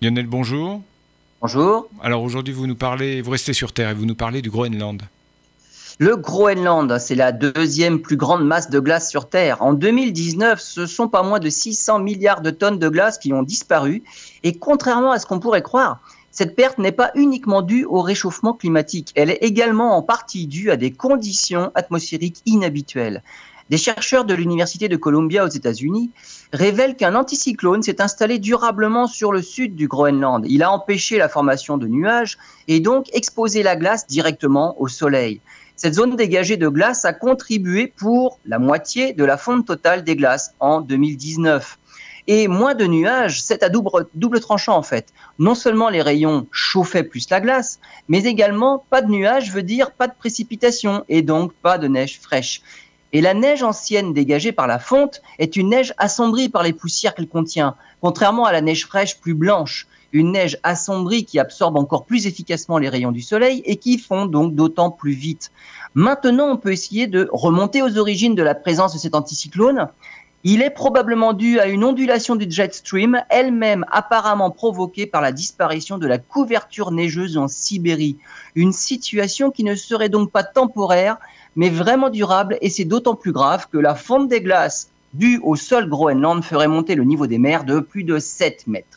Lionel, bonjour. Bonjour. Alors aujourd'hui, vous nous parlez, vous restez sur Terre et vous nous parlez du Groenland. Le Groenland, c'est la deuxième plus grande masse de glace sur Terre. En 2019, ce sont pas moins de 600 milliards de tonnes de glace qui ont disparu. Et contrairement à ce qu'on pourrait croire, cette perte n'est pas uniquement due au réchauffement climatique. Elle est également en partie due à des conditions atmosphériques inhabituelles. Des chercheurs de l'Université de Columbia aux États-Unis révèlent qu'un anticyclone s'est installé durablement sur le sud du Groenland. Il a empêché la formation de nuages et donc exposé la glace directement au soleil. Cette zone dégagée de glace a contribué pour la moitié de la fonte totale des glaces en 2019. Et moins de nuages, c'est à double, tranchant en fait. Non seulement les rayons chauffaient plus la glace, mais également pas de nuages veut dire pas de précipitation et donc pas de neige fraîche. Et la neige ancienne dégagée par la fonte est une neige assombrie par les poussières qu'elle contient, contrairement à la neige fraîche plus blanche, une neige assombrie qui absorbe encore plus efficacement les rayons du soleil et qui fond donc d'autant plus vite. Maintenant, on peut essayer de remonter aux origines de la présence de cet anticyclone. Il est probablement dû à une ondulation du jet stream, elle-même apparemment provoquée par la disparition de la couverture neigeuse en Sibérie. Une situation qui ne serait donc pas temporaire, mais vraiment durable, et c'est d'autant plus grave que la fonte des glaces due au sol Groenland ferait monter le niveau des mers de plus de 7 mètres.